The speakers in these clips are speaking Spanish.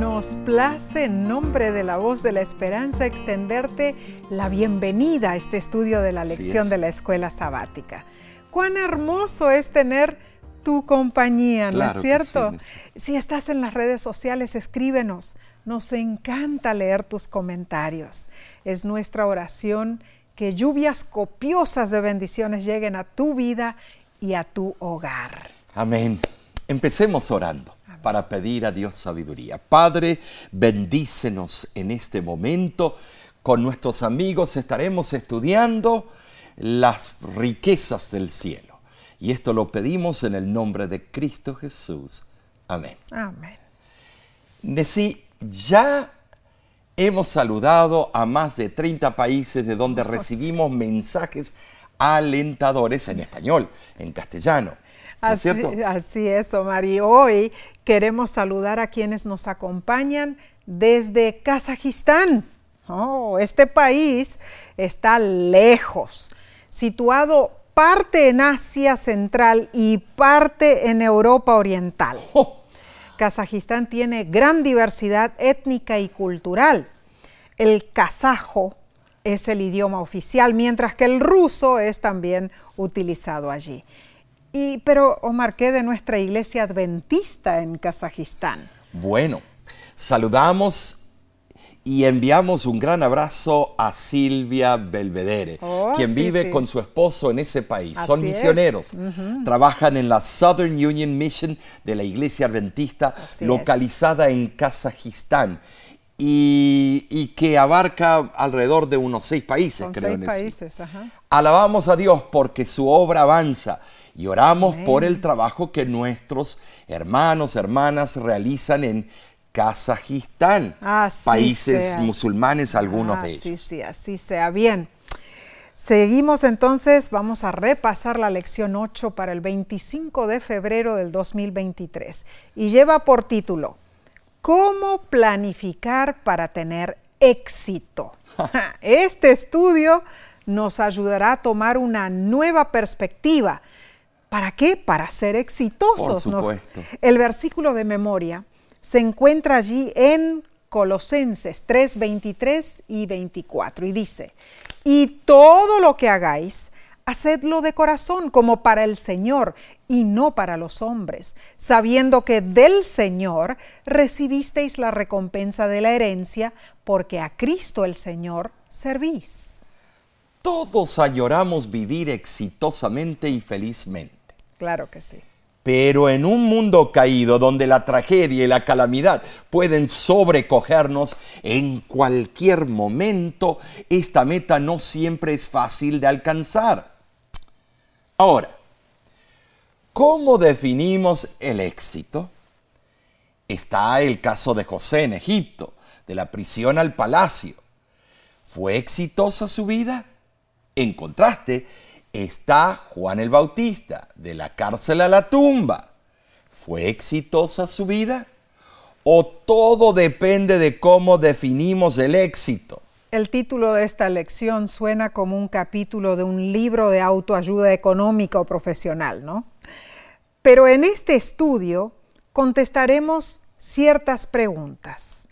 Nos place en nombre de la voz de la esperanza extenderte la bienvenida a este estudio de la lección de la escuela sabática. Cuán hermoso es tener tu compañía, ¿no es cierto? Si estás en las redes sociales, escríbenos. Nos encanta leer tus comentarios. Es nuestra oración que lluvias copiosas de bendiciones lleguen a tu vida y a tu hogar. Amén. Empecemos orando para pedir a Dios sabiduría. Padre, bendícenos en este momento. Con nuestros amigos estaremos estudiando las riquezas del cielo. Y esto lo pedimos en el nombre de Cristo Jesús. Amén. Amén. Nesí, ya hemos saludado a más de 30 países de donde recibimos mensajes alentadores en español, en castellano. Así, así, es, Omar. Y hoy queremos saludar a quienes nos acompañan desde Kazajistán. Oh, este país está lejos, situado parte en Asia Central y parte en Europa Oriental. Oh. Kazajistán tiene gran diversidad étnica y cultural. El kazajo es el idioma oficial, mientras que el ruso es también utilizado allí. Y, pero, Omar, ¿qué de nuestra iglesia adventista en Kazajistán? Bueno, saludamos y enviamos un gran abrazo a Silvia Belvedere, oh, quien vive con su esposo en ese país. Son misioneros. Trabajan en la Southern Union Mission de la Iglesia Adventista, localizada en Kazajistán. Y, que abarca alrededor de unos seis países, creo. Seis países, ajá. Alabamos a Dios porque su obra avanza y oramos por el trabajo que nuestros hermanos, hermanas realizan en Kazajistán, países musulmanes, algunos de ellos. Sí, sí, así sea. Bien. Seguimos entonces, vamos a repasar la lección 8 para el 25 de febrero del 2023 y lleva por título, ¿Cómo planificar para tener éxito? Este estudio nos ayudará a tomar una nueva perspectiva ¿Para qué? Para ser exitosos. Por supuesto. El versículo de memoria se encuentra allí en Colosenses 3, 23 y 24 y dice, y todo lo que hagáis, hacedlo de corazón como para el Señor y no para los hombres, sabiendo que del Señor recibisteis la recompensa de la herencia, porque a Cristo el Señor servís. Todos añoramos vivir exitosamente y felizmente. Claro que sí. Pero en un mundo caído donde la tragedia y la calamidad pueden sobrecogernos en cualquier momento, esta meta no siempre es fácil de alcanzar. Ahora, ¿cómo definimos el éxito? Está el caso de José en Egipto, de la prisión al palacio. ¿Fue exitosa su vida? En contraste, está Juan el Bautista, de la cárcel a la tumba. ¿Fue exitosa su vida? ¿O todo depende de cómo definimos el éxito? El título de esta lección suena como un capítulo de un libro de autoayuda económica o profesional, ¿no? Pero en este estudio contestaremos ciertas preguntas.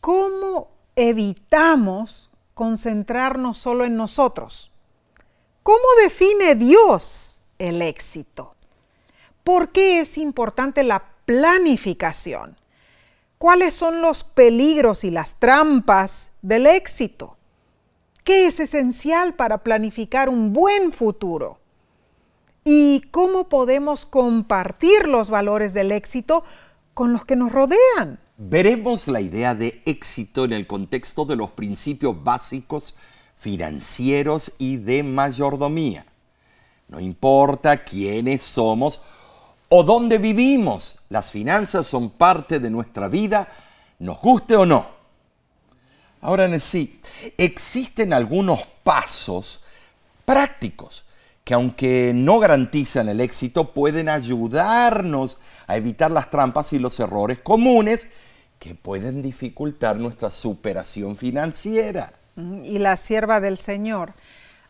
¿Cómo evitamos concentrarnos solo en nosotros? ¿Cómo define Dios el éxito? ¿Por qué es importante la planificación? ¿Cuáles son los peligros y las trampas del éxito? ¿Qué es esencial para planificar un buen futuro? ¿Y cómo podemos compartir los valores del éxito con los que nos rodean? Veremos la idea de éxito en el contexto de los principios básicos financieros y de mayordomía. No importa quiénes somos o dónde vivimos, las finanzas son parte de nuestra vida, nos guste o no. Ahora en sí, existen algunos pasos prácticos que aunque no garantizan el éxito, pueden ayudarnos a evitar las trampas y los errores comunes que pueden dificultar nuestra superación financiera y la sierva del Señor,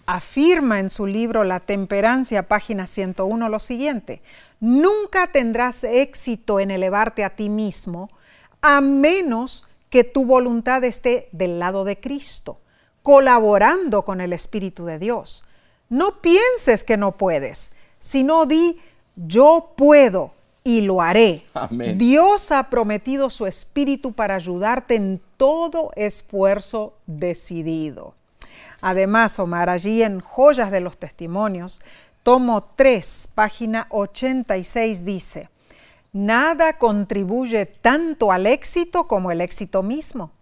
afirma en su libro La Temperancia, página 101, lo siguiente, nunca tendrás éxito en elevarte a ti mismo a menos que tu voluntad esté del lado de Cristo, colaborando con el Espíritu de Dios. No pienses que no puedes, sino di, yo puedo y lo haré. Amén. Dios ha prometido su Espíritu para ayudarte en todo esfuerzo decidido. Además, Omar, allí en Joyas de los Testimonios, tomo 3, página 86 dice, Nada contribuye tanto al éxito como el éxito mismo.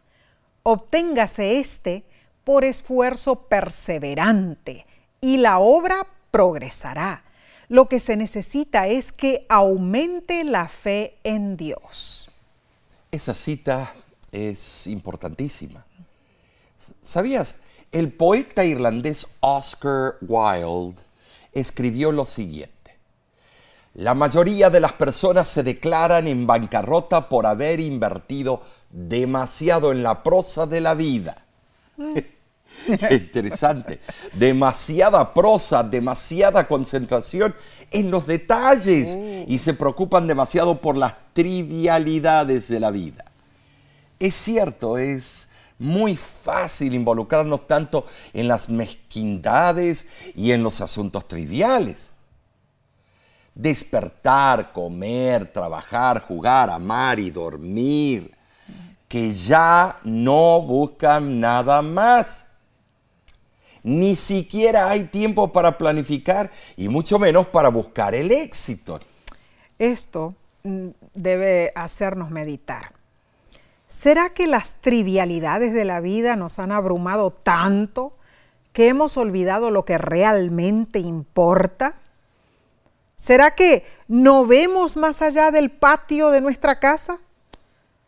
Obténgase este por esfuerzo perseverante y la obra progresará. Lo que se necesita es que aumente la fe en Dios. Esa cita es importantísima. ¿Sabías? El poeta irlandés Oscar Wilde escribió lo siguiente. La mayoría de las personas se declaran en bancarrota por haber invertido demasiado en la prosa de la vida. Interesante. Demasiada prosa, demasiada concentración en los detalles y se preocupan demasiado por las trivialidades de la vida. Es cierto, es muy fácil involucrarnos tanto en las mezquindades y en los asuntos triviales despertar, comer, trabajar, jugar, amar y dormir, que ya no buscan nada más. Ni siquiera hay tiempo para planificar y mucho menos para buscar el éxito. Esto mm, debe hacernos meditar. ¿Será que las trivialidades de la vida nos han abrumado tanto que hemos olvidado lo que realmente importa? ¿Será que no vemos más allá del patio de nuestra casa?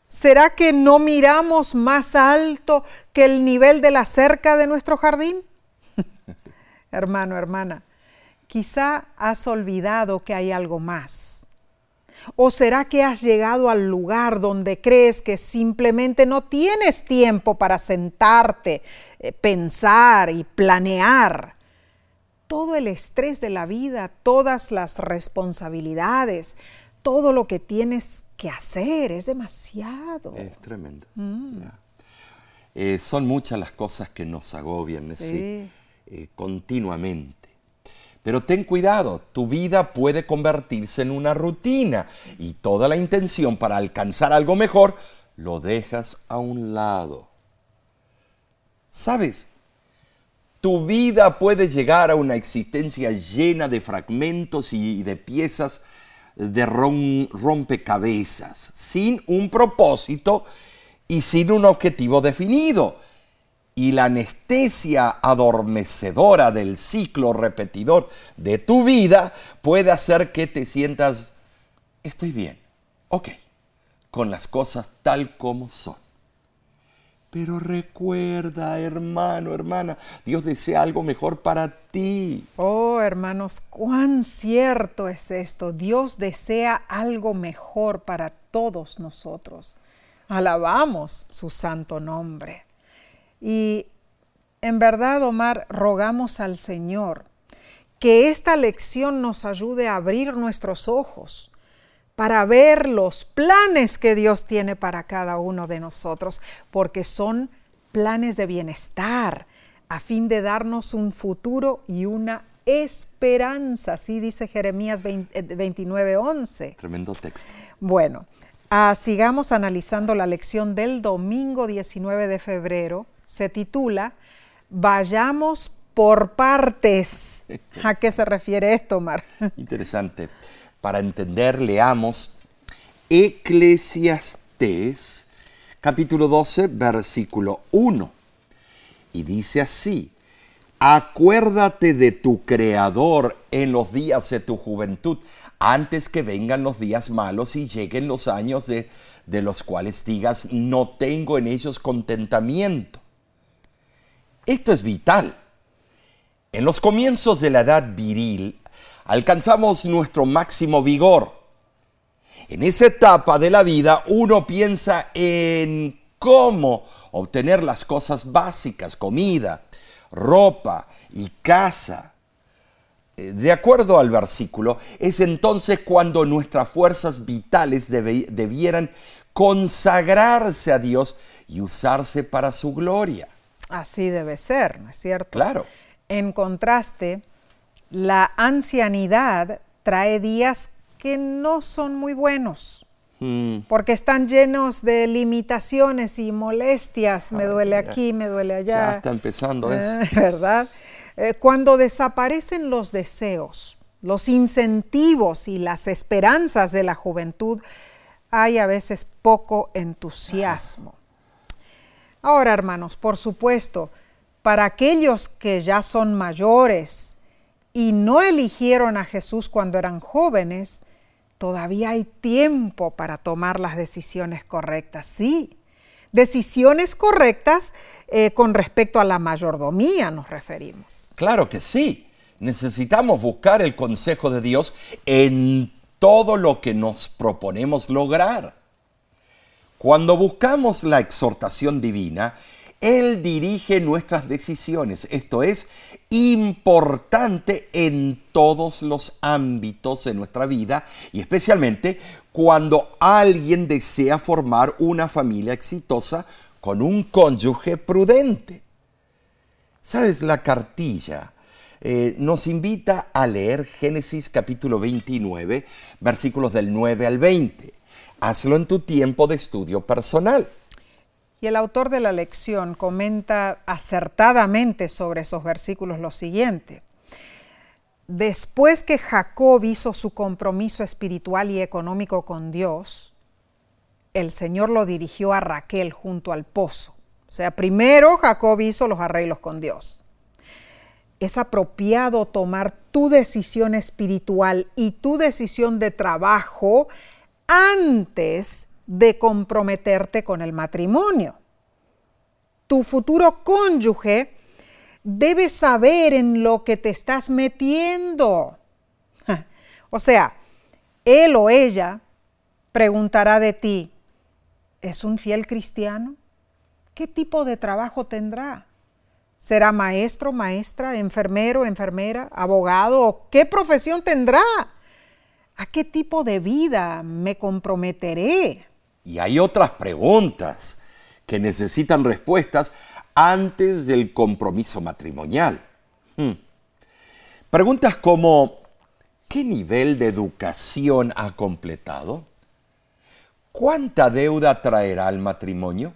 ¿Será que no miramos más alto que el nivel de la cerca de nuestro jardín? Hermano, hermana, quizá has olvidado que hay algo más. ¿O será que has llegado al lugar donde crees que simplemente no tienes tiempo para sentarte, eh, pensar y planear? todo el estrés de la vida, todas las responsabilidades, todo lo que tienes que hacer, es demasiado. Es tremendo. Mm. Eh, son muchas las cosas que nos agobian eh, continuamente. Pero ten cuidado, tu vida puede convertirse en una rutina y toda la intención para alcanzar algo mejor lo dejas a un lado. ¿Sabes? Tu vida puede llegar a una existencia llena de fragmentos y de piezas de rompecabezas, sin un propósito y sin un objetivo definido. Y la anestesia adormecedora del ciclo repetidor de tu vida puede hacer que te sientas, estoy bien, ok, con las cosas tal como son. Pero recuerda, hermano, hermana, Dios desea algo mejor para ti. Oh, hermanos, cuán cierto es esto. Dios desea algo mejor para todos nosotros. Alabamos su santo nombre. Y en verdad, Omar, rogamos al Señor que esta lección nos ayude a abrir nuestros ojos para ver los planes que Dios tiene para cada uno de nosotros, porque son planes de bienestar, a fin de darnos un futuro y una esperanza, así dice Jeremías 29:11. Eh, Tremendo texto. Bueno, ah, sigamos analizando la lección del domingo 19 de febrero. Se titula Vayamos por partes. ¿A qué se refiere esto, Mar? Interesante para entender, leamos Eclesiastés capítulo 12, versículo 1. Y dice así, acuérdate de tu Creador en los días de tu juventud, antes que vengan los días malos y lleguen los años de, de los cuales digas, no tengo en ellos contentamiento. Esto es vital. En los comienzos de la edad viril alcanzamos nuestro máximo vigor. En esa etapa de la vida uno piensa en cómo obtener las cosas básicas, comida, ropa y casa. Eh, de acuerdo al versículo, es entonces cuando nuestras fuerzas vitales debieran consagrarse a Dios y usarse para su gloria. Así debe ser, ¿no es cierto? Claro. En contraste, la ancianidad trae días que no son muy buenos. Mm, Porque están llenos de limitaciones y molestias. Me Ay, duele ya- aquí, me duele allá. Ya está empezando eso. Eh, ¿Verdad? Eh, cuando desaparecen los deseos, los incentivos y las esperanzas de la juventud, hay a veces poco entusiasmo. Ahora, hermanos, por supuesto, para aquellos que ya son mayores y no eligieron a Jesús cuando eran jóvenes, todavía hay tiempo para tomar las decisiones correctas. Sí, decisiones correctas eh, con respecto a la mayordomía nos referimos. Claro que sí. Necesitamos buscar el consejo de Dios en todo lo que nos proponemos lograr. Cuando buscamos la exhortación divina, Él dirige nuestras decisiones. Esto es importante en todos los ámbitos de nuestra vida y especialmente cuando alguien desea formar una familia exitosa con un cónyuge prudente. ¿Sabes? La cartilla eh, nos invita a leer Génesis capítulo 29, versículos del 9 al 20. Hazlo en tu tiempo de estudio personal. Y el autor de la lección comenta acertadamente sobre esos versículos lo siguiente. Después que Jacob hizo su compromiso espiritual y económico con Dios, el Señor lo dirigió a Raquel junto al pozo. O sea, primero Jacob hizo los arreglos con Dios. Es apropiado tomar tu decisión espiritual y tu decisión de trabajo antes de comprometerte con el matrimonio. Tu futuro cónyuge debe saber en lo que te estás metiendo. O sea, él o ella preguntará de ti, ¿es un fiel cristiano? ¿Qué tipo de trabajo tendrá? ¿Será maestro, maestra, enfermero, enfermera, abogado? ¿O qué profesión tendrá? ¿A qué tipo de vida me comprometeré? Y hay otras preguntas que necesitan respuestas antes del compromiso matrimonial. Hmm. Preguntas como, ¿qué nivel de educación ha completado? ¿Cuánta deuda traerá el matrimonio?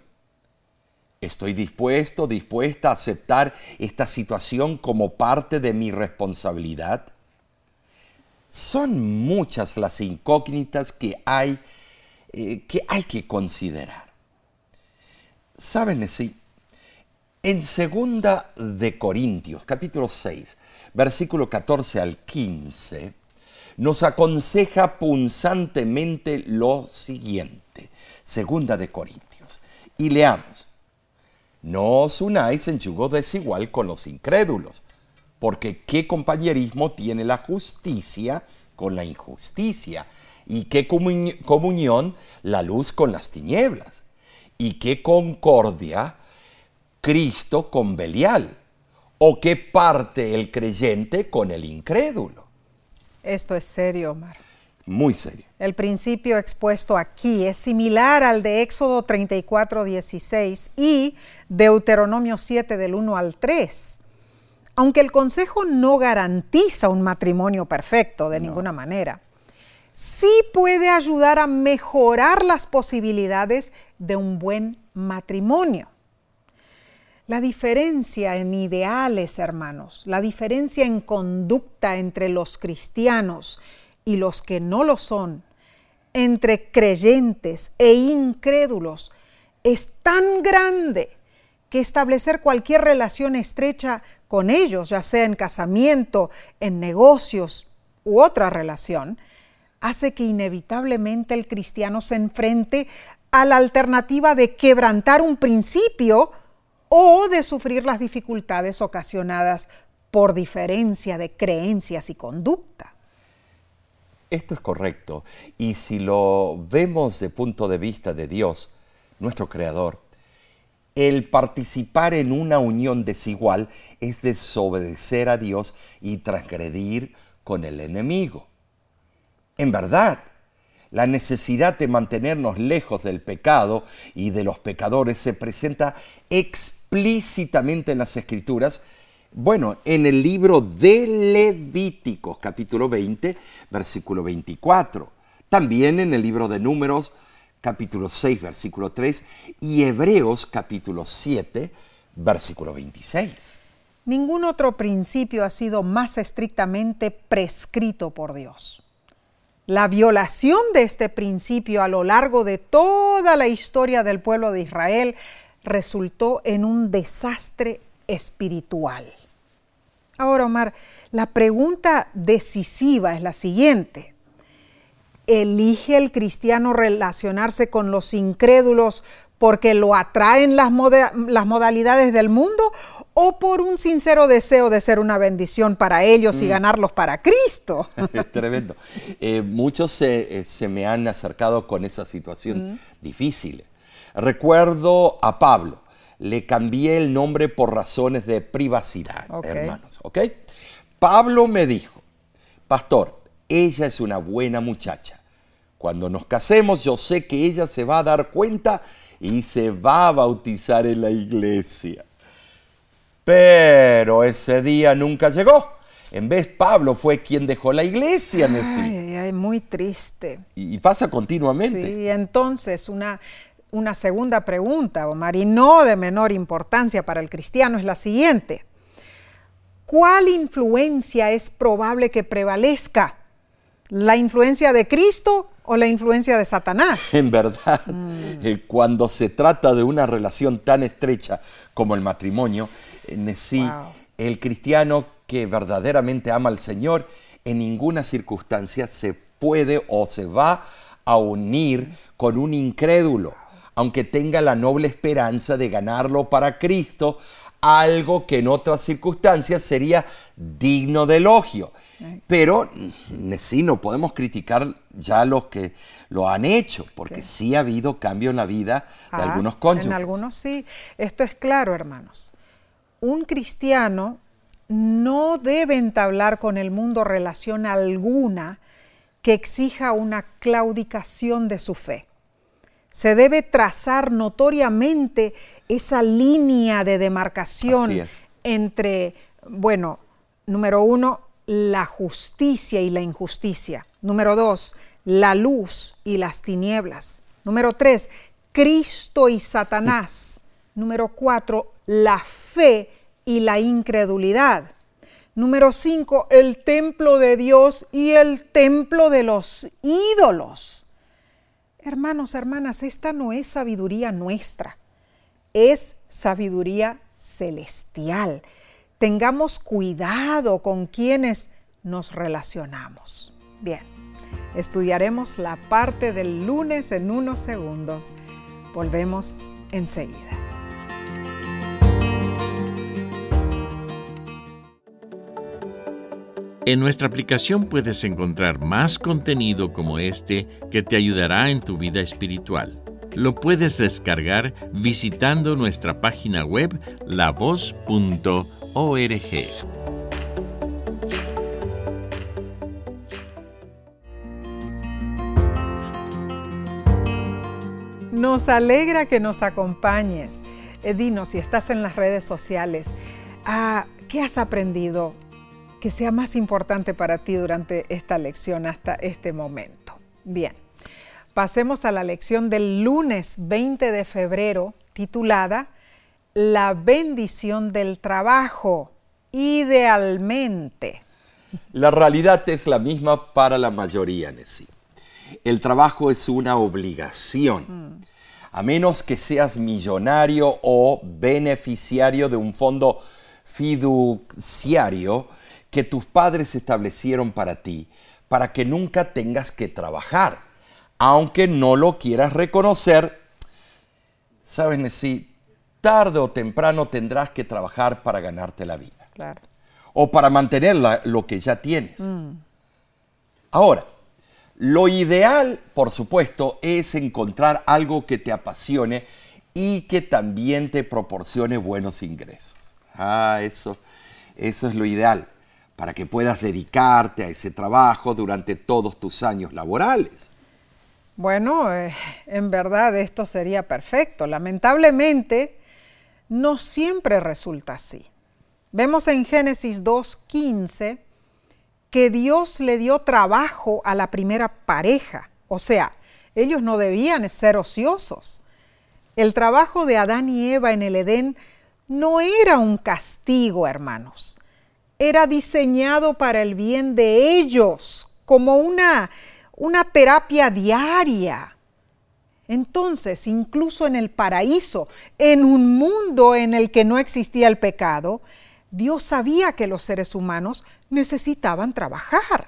¿Estoy dispuesto, dispuesta a aceptar esta situación como parte de mi responsabilidad? Son muchas las incógnitas que hay, eh, que, hay que considerar. ¿Saben así? En segunda de Corintios, capítulo 6, versículo 14 al 15, nos aconseja punzantemente lo siguiente. Segunda de Corintios. Y leamos. No os unáis en yugo desigual con los incrédulos, porque qué compañerismo tiene la justicia con la injusticia, y qué comu- comunión la luz con las tinieblas, y qué concordia Cristo con Belial, o qué parte el creyente con el incrédulo. Esto es serio, Omar. Muy serio. El principio expuesto aquí es similar al de Éxodo 34, 16 y Deuteronomio 7 del 1 al 3. Aunque el consejo no garantiza un matrimonio perfecto de ninguna manera, sí puede ayudar a mejorar las posibilidades de un buen matrimonio. La diferencia en ideales, hermanos, la diferencia en conducta entre los cristianos y los que no lo son, entre creyentes e incrédulos, es tan grande que establecer cualquier relación estrecha con ellos, ya sea en casamiento, en negocios u otra relación, hace que inevitablemente el cristiano se enfrente a la alternativa de quebrantar un principio o de sufrir las dificultades ocasionadas por diferencia de creencias y conducta. Esto es correcto. Y si lo vemos de punto de vista de Dios, nuestro Creador, el participar en una unión desigual es desobedecer a Dios y transgredir con el enemigo. En verdad, La necesidad de mantenernos lejos del pecado y de los pecadores se presenta explícitamente en las Escrituras. Bueno, en el libro de Levíticos, capítulo 20, versículo 24. También en el libro de Números, capítulo 6, versículo 3. Y Hebreos, capítulo 7, versículo 26. Ningún otro principio ha sido más estrictamente prescrito por Dios. La violación de este principio a lo largo de toda la historia del pueblo de Israel resultó en un desastre espiritual. Ahora, Omar, la pregunta decisiva es la siguiente. ¿Elige el cristiano relacionarse con los incrédulos porque lo atraen las, las, modalidades del mundo o por un sincero deseo de ser una bendición para ellos y mm. ganarlos para Cristo. Tremendo. Eh, muchos eh, se, me han acercado con esa situación mm. difícil. Recuerdo a Pablo, le cambié el nombre por razones de privacidad, hermanos. ¿ok? Pablo me dijo, pastor, ella es una buena muchacha. Cuando nos casemos yo sé que ella se va a dar cuenta y se va a bautizar en la iglesia. Pero ese día nunca llegó. En vez Pablo fue quien dejó la iglesia, Ay, ay, muy triste. Y, pasa continuamente. Sí, entonces una, una segunda pregunta, Omar, y no de menor importancia para el cristiano, es la siguiente. ¿Cuál influencia es probable que prevalezca? ¿La influencia de Cristo o la influencia de Satanás. En verdad, mm. eh, cuando se trata de una relación tan estrecha como el matrimonio, en sí, el cristiano que verdaderamente ama al Señor, en ninguna circunstancia se puede o se va a unir con un incrédulo, aunque tenga la noble esperanza de ganarlo para Cristo, algo que en otras circunstancias sería digno de elogio. Pero sí, no podemos criticar ya los que lo han hecho, porque sí ha habido cambio en la vida de ah, algunos cónyuges. En algunos sí. Esto es claro, hermanos. Un cristiano no debe entablar con el mundo relación alguna que exija una claudicación de su fe. Se debe trazar notoriamente esa línea de demarcación entre, bueno, número uno, la justicia y la injusticia. Número dos, la luz y las tinieblas. Número tres, Cristo y Satanás. Número cuatro, la fe y la incredulidad. Número cinco, el templo de Dios y el templo de los ídolos. Hermanos, hermanas, esta no es sabiduría nuestra, es sabiduría celestial. Tengamos cuidado con quienes nos relacionamos. Bien, estudiaremos la parte del lunes en unos segundos. Volvemos enseguida. En nuestra aplicación puedes encontrar más contenido como este que te ayudará en tu vida espiritual. Lo puedes descargar visitando nuestra página web lavoz.org. Nos alegra que nos acompañes. Eh, dinos si estás en las redes sociales. Ah, ¿Qué has aprendido? que sea más importante para ti durante esta lección hasta este momento. Bien, pasemos a la lección del lunes 20 de febrero titulada La bendición del trabajo, idealmente. La realidad es la misma para la mayoría, Nessie. El trabajo es una obligación. A menos que seas millonario o beneficiario de un fondo fiduciario, que tus padres establecieron para ti, para que nunca tengas que trabajar, aunque no lo quieras reconocer. Sabes, si tarde o temprano tendrás que trabajar para ganarte la vida. Claro. O para mantener lo que ya tienes. Mm. Ahora, lo ideal, por supuesto, es encontrar algo que te apasione y que también te proporcione buenos ingresos. Ah, eso, eso es lo ideal para que puedas dedicarte a ese trabajo durante todos tus años laborales. Bueno, eh, en verdad esto sería perfecto. Lamentablemente, no siempre resulta así. Vemos en Génesis 2.15 que Dios le dio trabajo a la primera pareja. O sea, ellos no debían ser ociosos. El trabajo de Adán y Eva en el Edén no era un castigo, hermanos. Era diseñado para el bien de ellos, como una, una terapia diaria. Entonces, incluso en el paraíso, en un mundo en el que no existía el pecado, Dios sabía que los seres humanos necesitaban trabajar.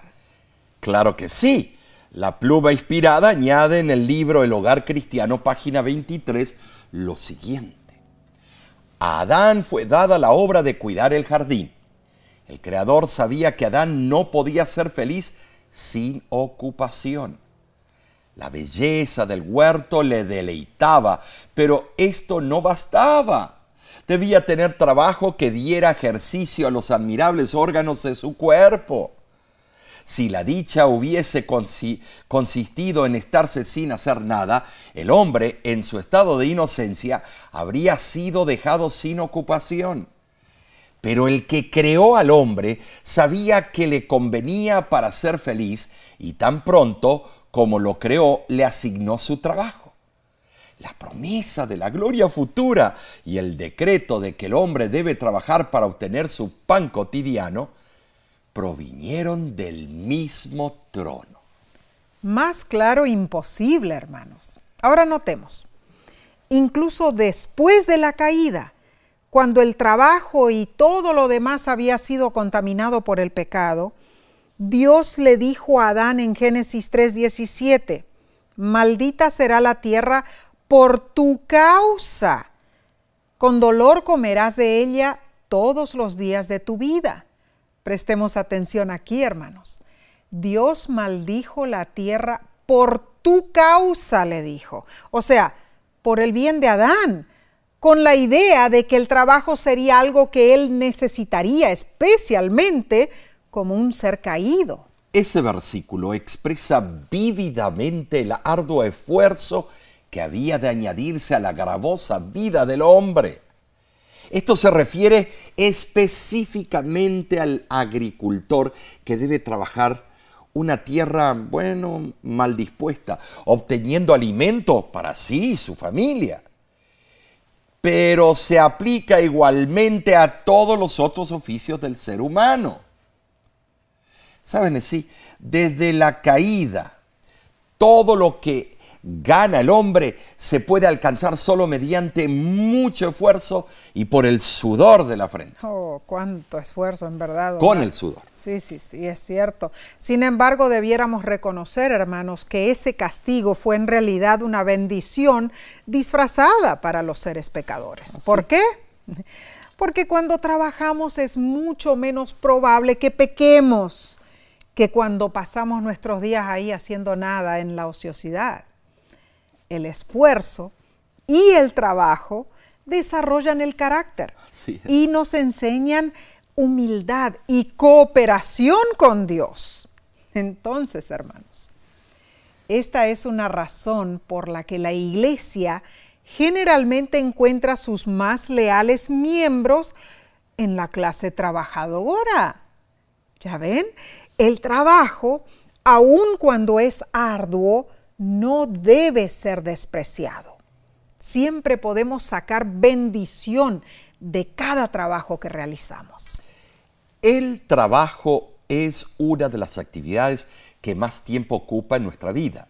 Claro que sí. La pluma inspirada añade en el libro El Hogar Cristiano, página 23, lo siguiente. A Adán fue dada la obra de cuidar el jardín. El Creador sabía que Adán no podía ser feliz sin ocupación. La belleza del huerto le deleitaba, pero esto no bastaba. Debía tener trabajo que diera ejercicio a los admirables órganos de su cuerpo. Si la dicha hubiese consistido en estarse sin hacer nada, el hombre, en su estado de inocencia, habría sido dejado sin ocupación. Pero el que creó al hombre sabía que le convenía para ser feliz y tan pronto como lo creó le asignó su trabajo la promesa de la gloria futura y el decreto de que el hombre debe trabajar para obtener su pan cotidiano, provinieron del mismo trono. Más claro imposible, hermanos. Ahora notemos, incluso después de la caída, cuando el trabajo y todo lo demás había sido contaminado por el pecado, Dios le dijo a Adán en Génesis 3:17, maldita será la tierra por tu causa. Con dolor comerás de ella todos los días de tu vida. Prestemos atención aquí, hermanos. Dios maldijo la tierra por tu causa, le dijo. O sea, por el bien de Adán, con la idea de que el trabajo sería algo que él necesitaría, especialmente como un ser caído. Ese versículo expresa vívidamente el arduo esfuerzo que había de añadirse a la gravosa vida del hombre. Esto se refiere específicamente al agricultor que debe trabajar una tierra, bueno, mal dispuesta, obteniendo alimento para sí y su familia. Pero se aplica igualmente a todos los otros oficios del ser humano. ¿Saben? Sí, desde la caída, todo lo que gana el hombre se puede alcanzar solo mediante mucho esfuerzo y por el sudor de la frente. Oh, cuánto esfuerzo en verdad. Con el sudor. Sí, sí, sí, es cierto. Sin embargo, debiéramos reconocer, hermanos, que ese castigo fue en realidad una bendición disfrazada para los seres pecadores. ¿Por qué? Porque cuando trabajamos es mucho menos probable que pequemos que cuando pasamos nuestros días ahí haciendo nada en la ociosidad el esfuerzo y el trabajo desarrollan el carácter y nos enseñan humildad y cooperación con Dios. Entonces, hermanos, esta es una razón por la que la iglesia generalmente encuentra sus más leales miembros en la clase trabajadora. ¿Ya ven? El trabajo, aun cuando es arduo, no debe ser despreciado. Siempre podemos sacar bendición de cada trabajo que realizamos. El trabajo es una de las actividades que más tiempo ocupa en nuestra vida.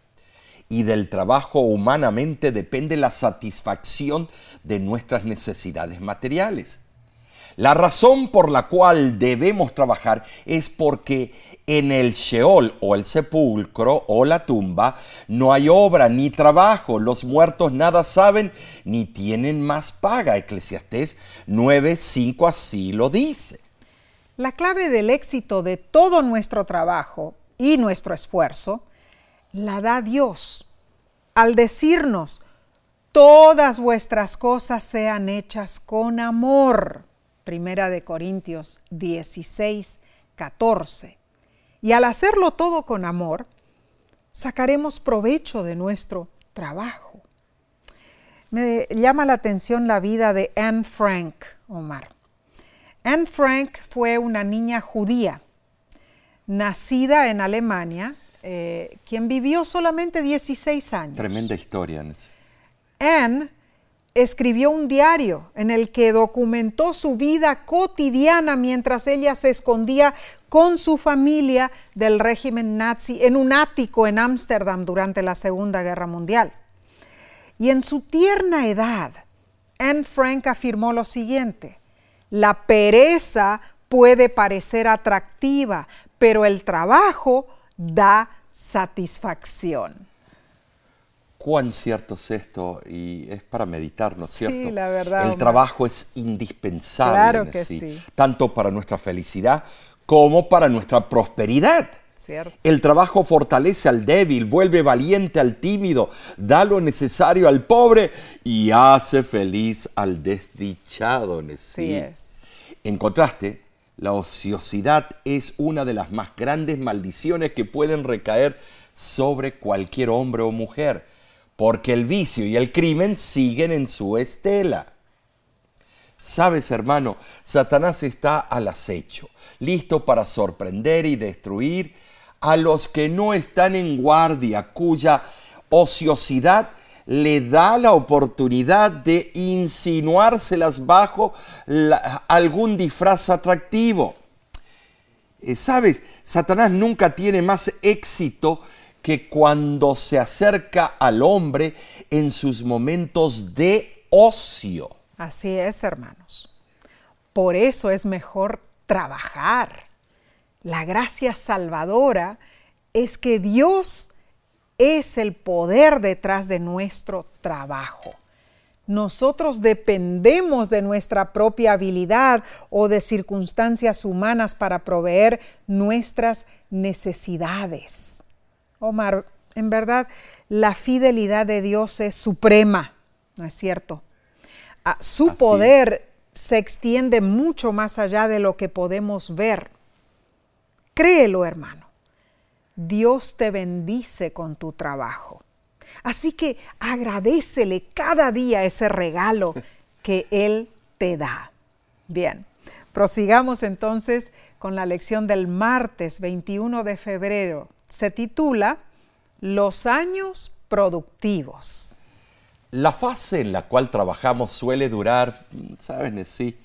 Y del trabajo humanamente depende la satisfacción de nuestras necesidades materiales. La razón por la cual debemos trabajar es porque en el Sheol o el sepulcro o la tumba no hay obra ni trabajo, los muertos nada saben ni tienen más paga. Eclesiastés 9:5 así lo dice. La clave del éxito de todo nuestro trabajo y nuestro esfuerzo la da Dios al decirnos, todas vuestras cosas sean hechas con amor. Primera de Corintios 16, 14. Y al hacerlo todo con amor, sacaremos provecho de nuestro trabajo. Me llama la atención la vida de Anne Frank, Omar. Anne Frank fue una niña judía, nacida en Alemania, eh, quien vivió solamente 16 años. Tremenda historia. Anne escribió un diario en el que documentó su vida cotidiana mientras ella se escondía con su familia del régimen nazi en un ático en Ámsterdam durante la Segunda Guerra Mundial. Y en su tierna edad, Anne Frank afirmó lo siguiente, la pereza puede parecer atractiva, pero el trabajo da satisfacción. Cuán cierto es esto y es para meditar, ¿no es cierto? Sí, la verdad. El trabajo es indispensable. Claro que sí. Tanto para nuestra felicidad como para nuestra prosperidad. Cierto. El trabajo fortalece al débil, vuelve valiente al tímido, da lo necesario al pobre y hace feliz al desdichado. Sí es. En contraste, la ociosidad es una de las más grandes maldiciones que pueden recaer sobre cualquier hombre o mujer, porque el vicio y el crimen siguen en su estela. Sabes, hermano, Satanás está al acecho, listo para sorprender y destruir a los que no están en guardia, cuya ociosidad le da la oportunidad de insinuárselas bajo algún disfraz atractivo. Eh, Sabes, Satanás nunca tiene más éxito que cuando se acerca al hombre en sus momentos de ocio. Así es, hermanos. Por eso es mejor trabajar. La gracia salvadora es que Dios es el poder detrás de nuestro trabajo. Nosotros dependemos de nuestra propia habilidad o de circunstancias humanas para proveer nuestras necesidades. Omar, en verdad, la fidelidad de Dios es suprema, ¿no es cierto? Ah, su Así poder se extiende mucho más allá de lo que podemos ver. Créelo, hermano. Dios te bendice con tu trabajo. Así que agradecele cada día ese regalo que Él te da. Bien, prosigamos entonces con la lección del martes 21 de febrero. Se titula Los años productivos. La fase en la cual trabajamos suele durar, ¿saben? Sí,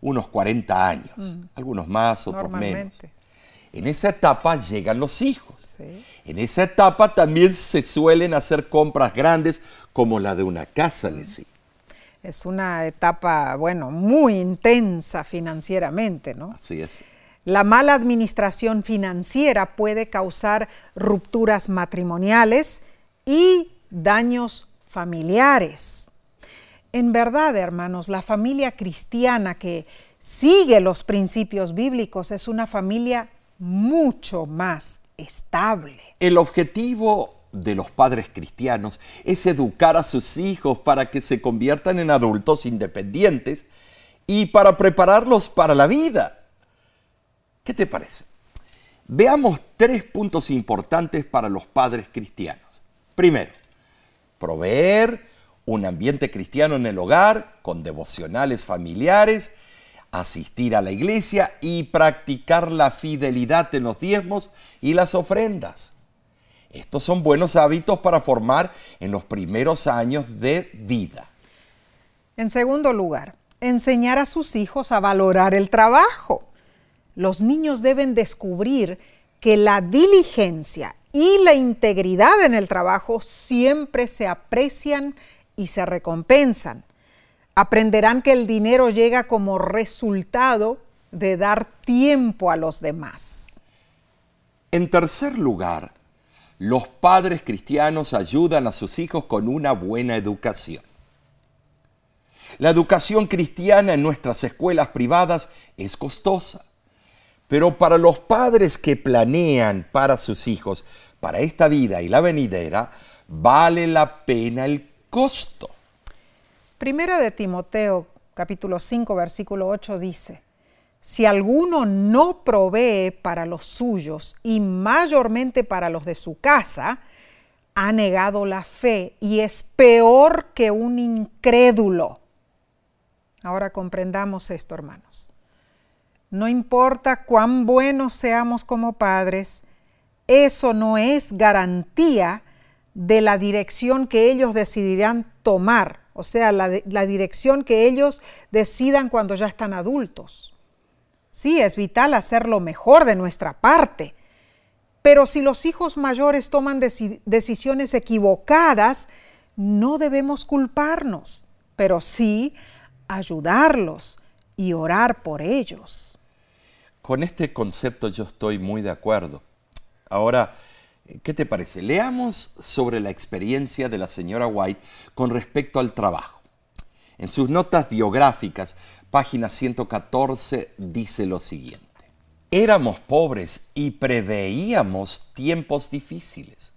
unos 40 años, algunos más, otros menos. En esa etapa llegan los hijos. Sí. En esa etapa también se suelen hacer compras grandes como la de una casa, Leslie. Es una etapa, bueno, muy intensa financieramente, ¿no? Así es. La mala administración financiera puede causar rupturas matrimoniales y daños familiares. En verdad, hermanos, la familia cristiana que sigue los principios bíblicos es una familia mucho más estable. El objetivo de los padres cristianos es educar a sus hijos para que se conviertan en adultos independientes y para prepararlos para la vida. ¿Qué te parece? Veamos tres puntos importantes para los padres cristianos. Primero, proveer un ambiente cristiano en el hogar con devocionales familiares, asistir a la iglesia y practicar la fidelidad en los diezmos y las ofrendas. Estos son buenos hábitos para formar en los primeros años de vida. En segundo lugar, enseñar a sus hijos a valorar el trabajo. Los niños deben descubrir que la diligencia y la integridad en el trabajo siempre se aprecian y se recompensan. Aprenderán que el dinero llega como resultado de dar tiempo a los demás. En tercer lugar, los padres cristianos ayudan a sus hijos con una buena educación. La educación cristiana en nuestras escuelas privadas es costosa, pero para los padres que planean para sus hijos, para esta vida y la venidera, vale la pena el costo. Primera de Timoteo capítulo 5 versículo 8 dice, si alguno no provee para los suyos y mayormente para los de su casa, ha negado la fe y es peor que un incrédulo. Ahora comprendamos esto, hermanos. No importa cuán buenos seamos como padres, eso no es garantía de la dirección que ellos decidirán tomar, o sea, la, dirección que ellos decidan cuando ya están adultos. Sí, es vital hacer lo mejor de nuestra parte, pero si los hijos mayores toman decisiones equivocadas, no debemos culparnos, pero sí ayudarlos y orar por ellos. Con este concepto yo estoy muy de acuerdo. Ahora, ¿qué te parece? Leamos sobre la experiencia de la señora White con respecto al trabajo. En sus notas biográficas, página 114, dice lo siguiente. Éramos pobres y preveíamos tiempos difíciles.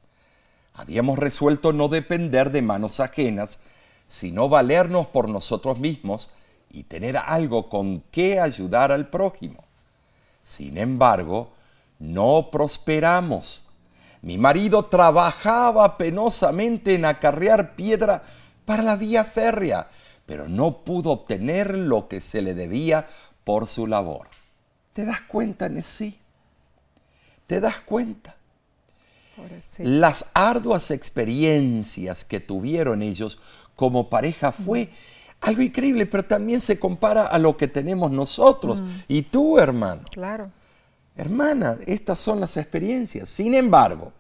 Habíamos resuelto no depender de manos ajenas, sino valernos por nosotros mismos y tener algo con qué ayudar al prójimo. Sin embargo, no prosperamos. Mi marido trabajaba penosamente en acarrear piedra para la vía férrea, pero no pudo obtener lo que se le debía por su labor. ¿Te das cuenta, Nessie? ¿Te das cuenta? Las arduas experiencias que tuvieron ellos como pareja fue algo increíble, pero también se compara a lo que tenemos nosotros mm. y tú, hermano. Claro. Hermana, estas son las experiencias. Sin embargo,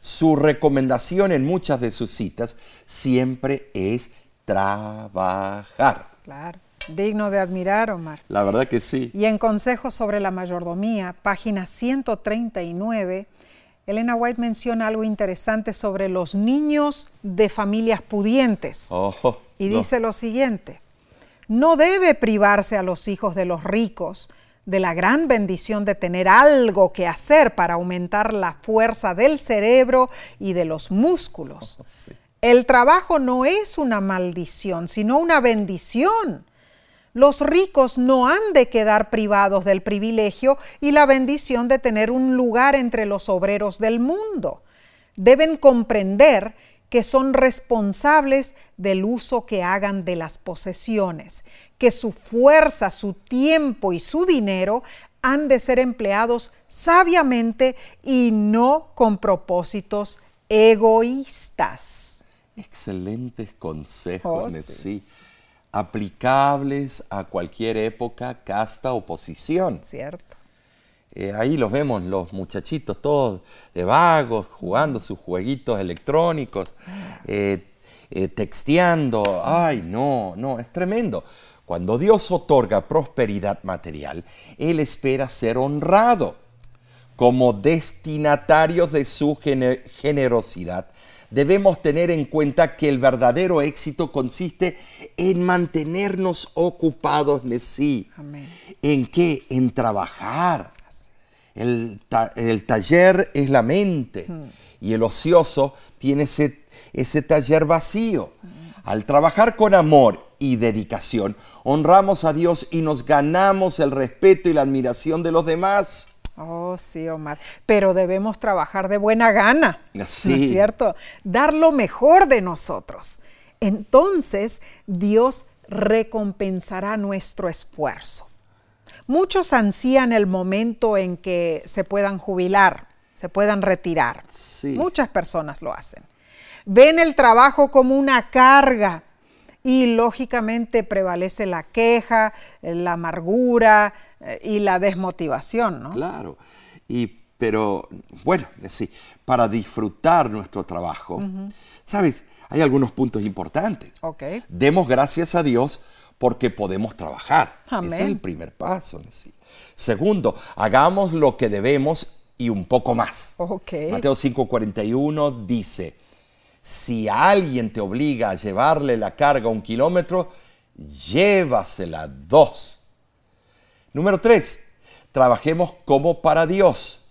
su recomendación en muchas de sus citas siempre es trabajar. Claro. Digno de admirar, Omar. La verdad que sí. Y en Consejos sobre la Mayordomía, página 139, Elena White menciona algo interesante sobre los niños de familias pudientes. Oh, y dice lo siguiente, no debe privarse a los hijos de los ricos de la gran bendición de tener algo que hacer para aumentar la fuerza del cerebro y de los músculos. El trabajo no es una maldición, sino una bendición. Los ricos no han de quedar privados del privilegio y la bendición de tener un lugar entre los obreros del mundo. Deben comprender que son responsables del uso que hagan de las posesiones, que su fuerza, su tiempo y su dinero han de ser empleados sabiamente y no con propósitos egoístas. Excelentes consejos, oh, sí aplicables a cualquier época, casta o posición. Cierto. Eh, ahí los vemos los muchachitos todos de vagos, jugando sus jueguitos electrónicos, eh, eh, texteando. Ay, no, no, es tremendo. Cuando Dios otorga prosperidad material, Él espera ser honrado como destinatarios de su generosidad debemos tener en cuenta que el verdadero éxito consiste en mantenernos ocupados en sí. ¿En qué? En trabajar. El, taller es la mente y el ocioso tiene ese, ese taller vacío. Al trabajar con amor y dedicación, honramos a Dios y nos ganamos el respeto y la admiración de los demás. Oh, sí, Omar. Pero debemos trabajar de buena gana. Sí. ¿No es cierto? Dar lo mejor de nosotros. Entonces, Dios recompensará nuestro esfuerzo. Muchos ansían el momento en que se puedan jubilar, se puedan retirar. Sí. Muchas personas lo hacen. Ven el trabajo como una carga y lógicamente prevalece la queja, la amargura, y la desmotivación, ¿no? Claro. Y, pero, bueno, sí, para disfrutar nuestro trabajo, ¿sabes? Hay algunos puntos importantes. Okay. Demos gracias a Dios porque podemos trabajar. Amén. Ese es el primer paso. ¿sí? Segundo, hagamos lo que debemos y un poco más. Okay. Mateo 5:41 dice, si alguien te obliga a llevarle la carga un kilómetro, llévasela dos. Número tres, trabajemos como para Dios.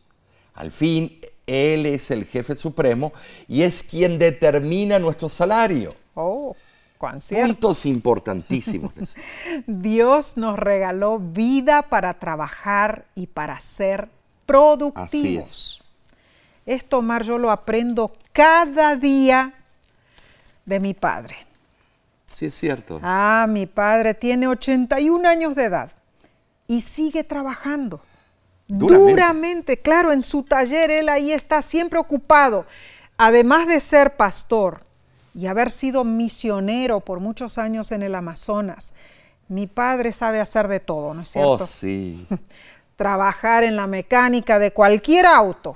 Al fin, Él es el jefe supremo y es quien determina nuestro salario. Oh, cuán Puntos importantísimos. Dios nos regaló vida para trabajar y para ser productivos. Esto, Mar, yo lo aprendo cada día de mi padre. Sí, es cierto. Ah, mi padre tiene 81 años de edad y sigue trabajando. Duramente. Duramente. claro, en su taller él ahí está siempre ocupado. Además de ser pastor y haber sido misionero por muchos años en el Amazonas, mi padre sabe hacer de todo, ¿no es cierto? Oh, sí. Trabajar en la mecánica de cualquier auto,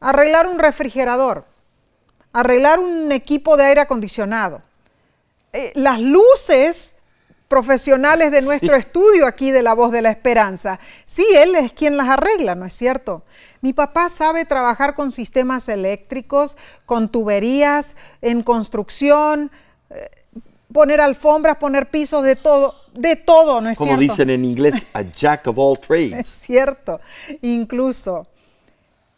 arreglar un refrigerador, arreglar un equipo de aire acondicionado, eh, las luces profesionales de nuestro Sí. estudio aquí de La Voz de la Esperanza. Sí, él es quien las arregla, ¿no es cierto? Mi papá sabe trabajar con sistemas eléctricos, con tuberías, en construcción, eh, poner alfombras, poner pisos, de todo, de todo, ¿no es Como cierto? dicen en inglés, a jack of all Es trades. cierto. Incluso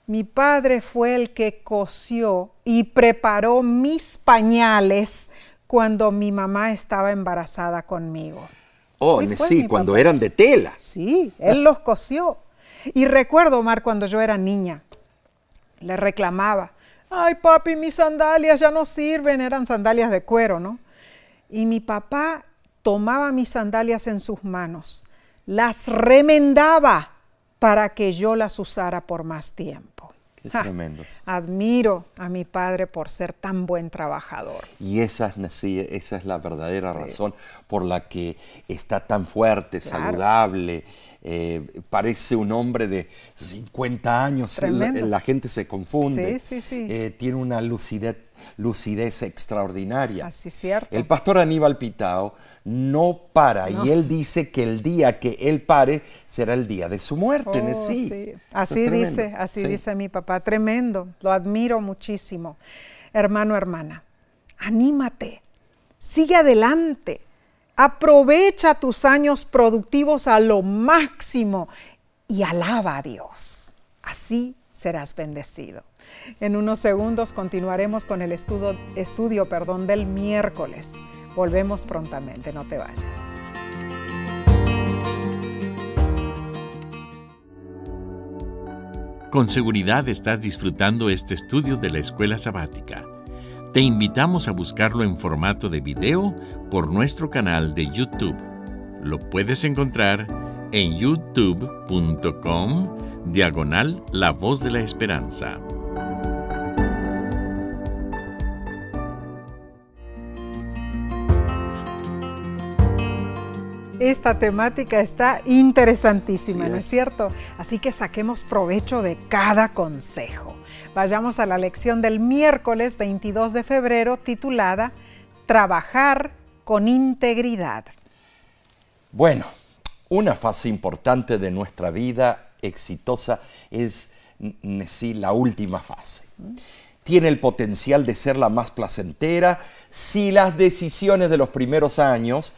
mi padre fue el que cosió y preparó mis pañales cuando mi mamá estaba embarazada conmigo. Oh, Sí, sí, cuando papá. eran de tela. Sí, él los cosió. Y recuerdo, Omar, cuando yo era niña, le reclamaba, ay papi, mis sandalias ya no sirven, eran sandalias de cuero, ¿no? Y mi papá tomaba mis sandalias en sus manos, las remendaba para que yo las usara por más tiempo. Qué Ja, tremendos. Admiro a mi padre por ser tan buen trabajador. Y esa es, sí, esa es la verdadera razón por la que está tan fuerte, Claro. saludable. eh, parece un hombre de 50 años. La, Tremendo. la gente se confunde. Sí, sí, sí. Eh, tiene una lucidez, lucidez extraordinaria. Así es cierto. El pastor Aníbal Pitao no para y él dice que el día que él pare será el día de su muerte. Oh, sí. sí. Eso Así es tremendo. dice, así Sí. dice mi papá, tremendo, lo admiro muchísimo. Hermano, hermana, anímate, sigue adelante, aprovecha tus años productivos a lo máximo y alaba a Dios. Así serás bendecido. En unos segundos continuaremos con el estudio, estudio perdón, del miércoles. Volvemos prontamente, no te vayas. Con seguridad estás disfrutando este estudio de la escuela sabática. Te invitamos a buscarlo en formato de video por nuestro canal de YouTube. Lo puedes encontrar en youtube.com diagonal La Voz de la Esperanza. Esta temática está interesantísima, Sí ¿no es es. cierto? Así que saquemos provecho de cada consejo. Vayamos a la lección del miércoles 22 de febrero titulada Trabajar con integridad. Bueno, una fase importante de nuestra vida exitosa es n- sí, la última fase. Tiene el potencial de ser la más placentera si las decisiones de los primeros años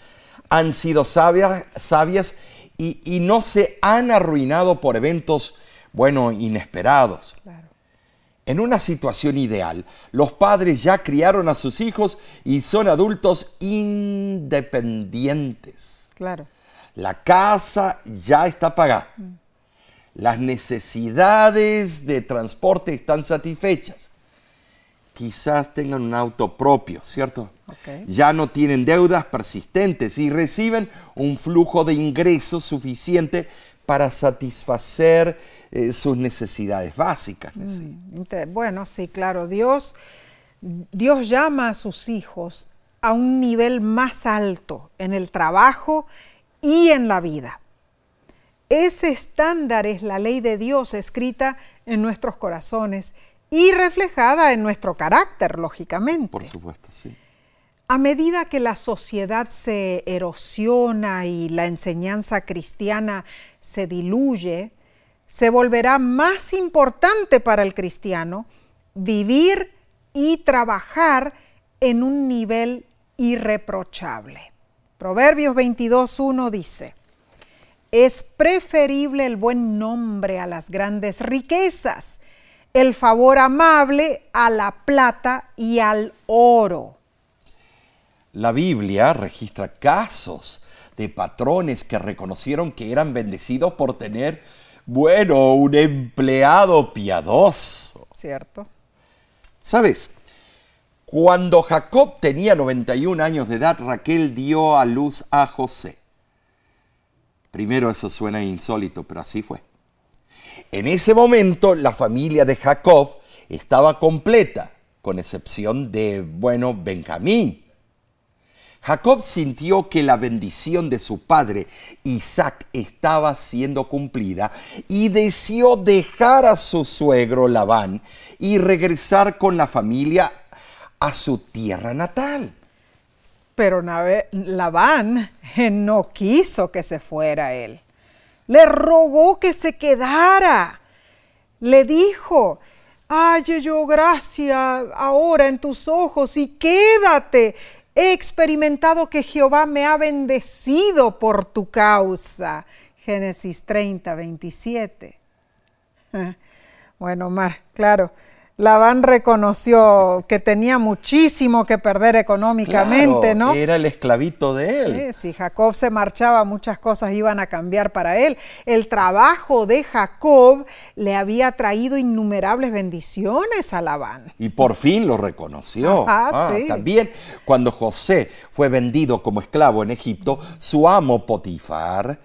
han sido sabias, sabias y, y no se han arruinado por eventos, bueno, inesperados. Claro. En una situación ideal, los padres ya criaron a sus hijos y son adultos independientes. Claro. La casa ya está pagada. Las necesidades de transporte están satisfechas. Quizás tengan un auto propio, ¿cierto? Ya no tienen deudas persistentes y reciben un flujo de ingresos suficiente para satisfacer eh, sus necesidades básicas. Inte- Bueno, sí, claro. Dios, Dios llama a sus hijos a un nivel más alto en el trabajo y en la vida. Ese estándar es la ley de Dios escrita en nuestros corazones y reflejada en nuestro carácter, lógicamente. Por supuesto, sí. A medida que la sociedad se erosiona y la enseñanza cristiana se diluye, se volverá más importante para el cristiano vivir y trabajar en un nivel irreprochable. Proverbios 22.1 dice, es preferible el buen nombre a las grandes riquezas, el favor amable a la plata y al oro. La Biblia registra casos de patrones que reconocieron que eran bendecidos por tener, bueno, un empleado piadoso. Cierto. ¿Sabes? Cuando Jacob tenía 91 años de edad, Raquel dio a luz a José. Primero eso suena insólito, pero así fue. En ese momento la familia de Jacob estaba completa, con excepción de, bueno, Benjamín. Jacob sintió que la bendición de su padre Isaac estaba siendo cumplida y deseó dejar a su suegro Labán y regresar con la familia a su tierra natal. Pero Labán no quiso que se fuera él. Le rogó que se quedara. Le dijo, halle yo gracia ahora en tus ojos y quédate. He experimentado que Jehová me ha bendecido por tu causa. Génesis 30, 27. Bueno, Mar, claro, Labán reconoció que tenía muchísimo que perder económicamente, ¿no? Era el esclavito de él. si Jacob se marchaba, muchas cosas iban a cambiar para él. El trabajo de Jacob le había traído innumerables bendiciones a Labán. Y por fin lo reconoció. Ah, también cuando José fue vendido como esclavo en Egipto, su amo Potifar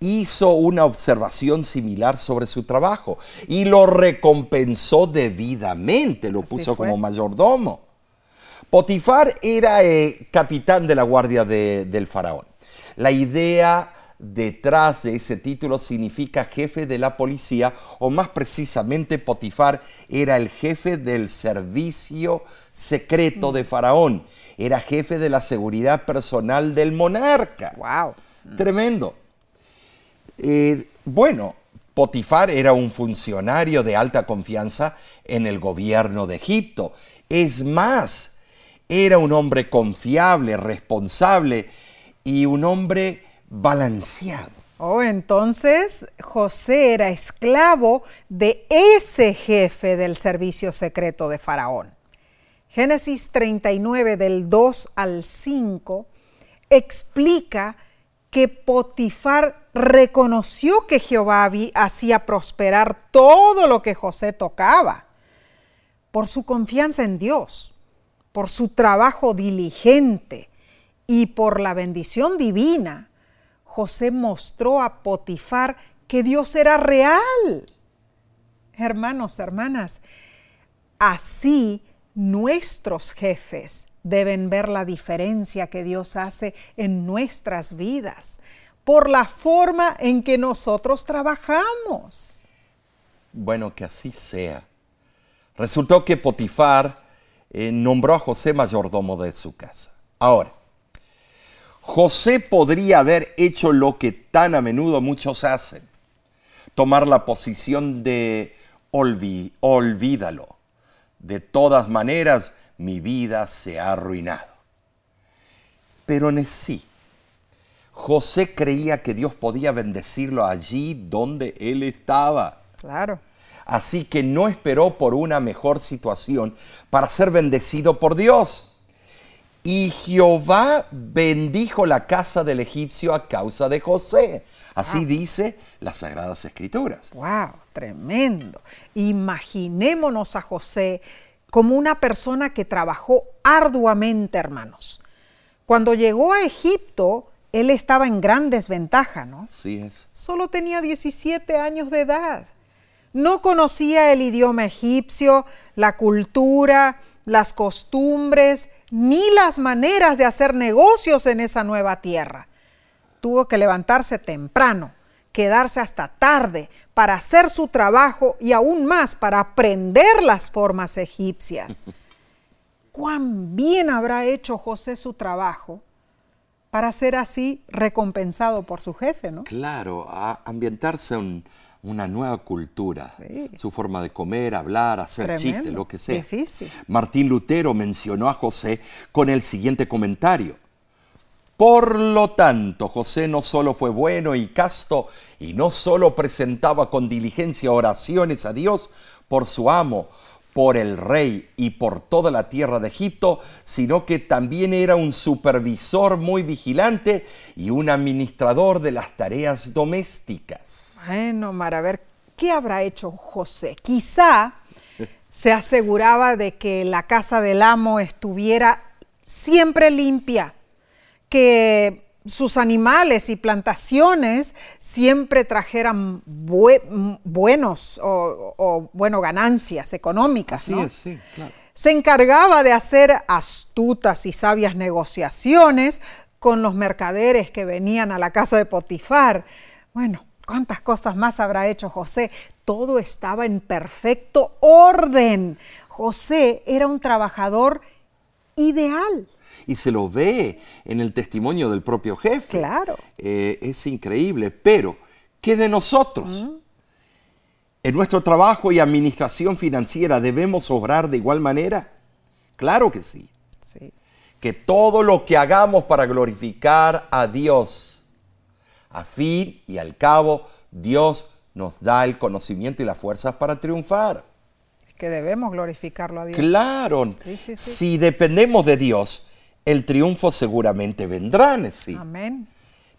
hizo una observación similar sobre su trabajo y lo recompensó debidamente, lo puso como mayordomo. Potifar era el eh, capitán de la guardia del faraón. La idea detrás de ese título significa jefe de la policía, o más precisamente Potifar era el jefe del servicio secreto de Faraón, era jefe de la seguridad personal del monarca. ¡Wow! Tremendo. Eh, bueno, Potifar era un funcionario de alta confianza en el gobierno de Egipto. Es más, era un hombre confiable, responsable y un hombre balanceado. Oh, entonces José era esclavo de ese jefe del servicio secreto de Faraón. Génesis 39 del 2 al 5 explica que Potifar reconoció que Jehová hacía prosperar todo lo que José tocaba. Por su confianza en Dios, por su trabajo diligente y por la bendición divina, José mostró a Potifar que Dios era real. Hermanos, hermanas, así nuestros jefes deben ver la diferencia que Dios hace en nuestras vidas por la forma en que nosotros trabajamos. Bueno, que así sea. Resultó que Potifar eh, nombró a José mayordomo de su casa. Ahora, José podría haber hecho lo que tan a menudo muchos hacen, tomar la posición de olvídalo. De todas maneras, mi vida se ha arruinado. Pero en sí, José creía que Dios podía bendecirlo allí donde él estaba. Claro. Así que no esperó por una mejor situación para ser bendecido por Dios. Y Jehová bendijo la casa del egipcio a causa de José. Así dice las Sagradas Escrituras. ¡Wow! Tremendo. Imaginémonos a José como una persona que trabajó arduamente, hermanos. Cuando llegó a Egipto, él estaba en gran desventaja, ¿no? Sí es. Solo tenía 17 años de edad. No conocía el idioma egipcio, la cultura, las costumbres, ni las maneras de hacer negocios en esa nueva tierra. Tuvo que levantarse temprano, quedarse hasta tarde para hacer su trabajo y aún más para aprender las formas egipcias. Cuán bien habrá hecho José su trabajo para ser así recompensado por su jefe, ¿no? Claro, a ambientarse en una nueva cultura, su forma de comer, hablar, hacer chistes, lo que sea. Difícil. Martín Lutero mencionó a José con el siguiente comentario. Por lo tanto, José no solo fue bueno y casto, y no solo presentaba con diligencia oraciones a Dios por su amo, por el rey y por toda la tierra de Egipto, sino que también era un supervisor muy vigilante y un administrador de las tareas domésticas. Bueno, Mar, a ver, ¿qué habrá hecho José? Quizá se aseguraba de que la casa del amo estuviera siempre limpia, que sus animales y plantaciones siempre trajeran buenos o, bueno, ganancias económicas. Así es, sí, claro. Se encargaba de hacer astutas y sabias negociaciones con los mercaderes que venían a la casa de Potifar. Bueno, ¿cuántas cosas más habrá hecho José? Todo estaba en perfecto orden. José era un trabajador ideal. Y se lo ve en el testimonio del propio jefe. Claro. Eh, es increíble. Pero, ¿qué de nosotros? ¿En nuestro trabajo y administración financiera debemos obrar de igual manera? Claro que sí. sí. Que todo lo que hagamos para glorificar a Dios, a fin y al cabo, Dios nos da el conocimiento y las fuerzas para triunfar que debemos glorificarlo a Dios. Claro, si dependemos de Dios, el triunfo seguramente vendrá, sí. Amén.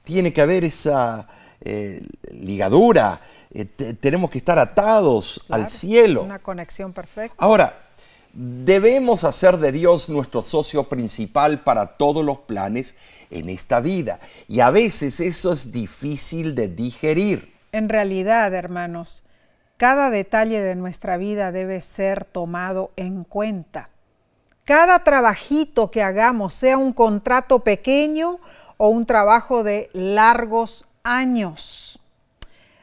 Tiene que haber esa eh, ligadura, eh, tenemos que estar atados al cielo. Una conexión perfecta. Ahora, debemos hacer de Dios nuestro socio principal para todos los planes en esta vida. Y a veces eso es difícil de digerir. En realidad, hermanos, cada detalle de nuestra vida debe ser tomado en cuenta. Cada trabajito que hagamos, sea un contrato pequeño o un trabajo de largos años.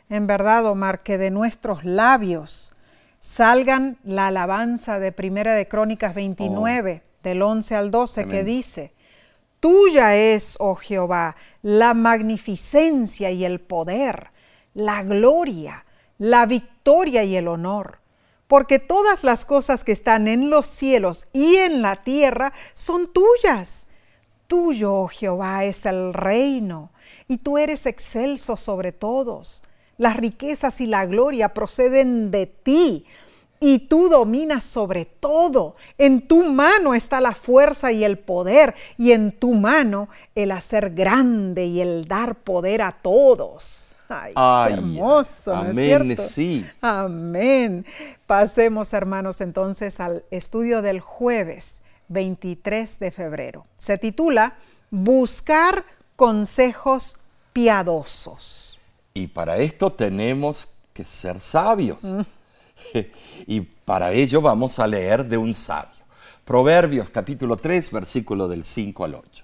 En verdad, Omar, que de nuestros labios salgan la alabanza de Primera de Crónicas 29, del 11 al 12, que dice, Tuya es, oh Jehová, la magnificencia y el poder, la gloria, la victoria y el honor, porque todas las cosas que están en los cielos y en la tierra son tuyas. Tuyo, oh Jehová, es el reino, y tú eres excelso sobre todos. Las riquezas y la gloria proceden de ti, y tú dominas sobre todo. En tu mano está la fuerza y el poder, y en tu mano el hacer grande y el dar poder a todos. Ay, hermoso. amén, sí. Amén. Pasemos, hermanos, entonces al estudio del jueves 23 de febrero. Se titula Buscar consejos piadosos. Y para esto tenemos que ser sabios. Mm. y para ello vamos a leer de un sabio. Proverbios capítulo 3, versículo del 5 al 8.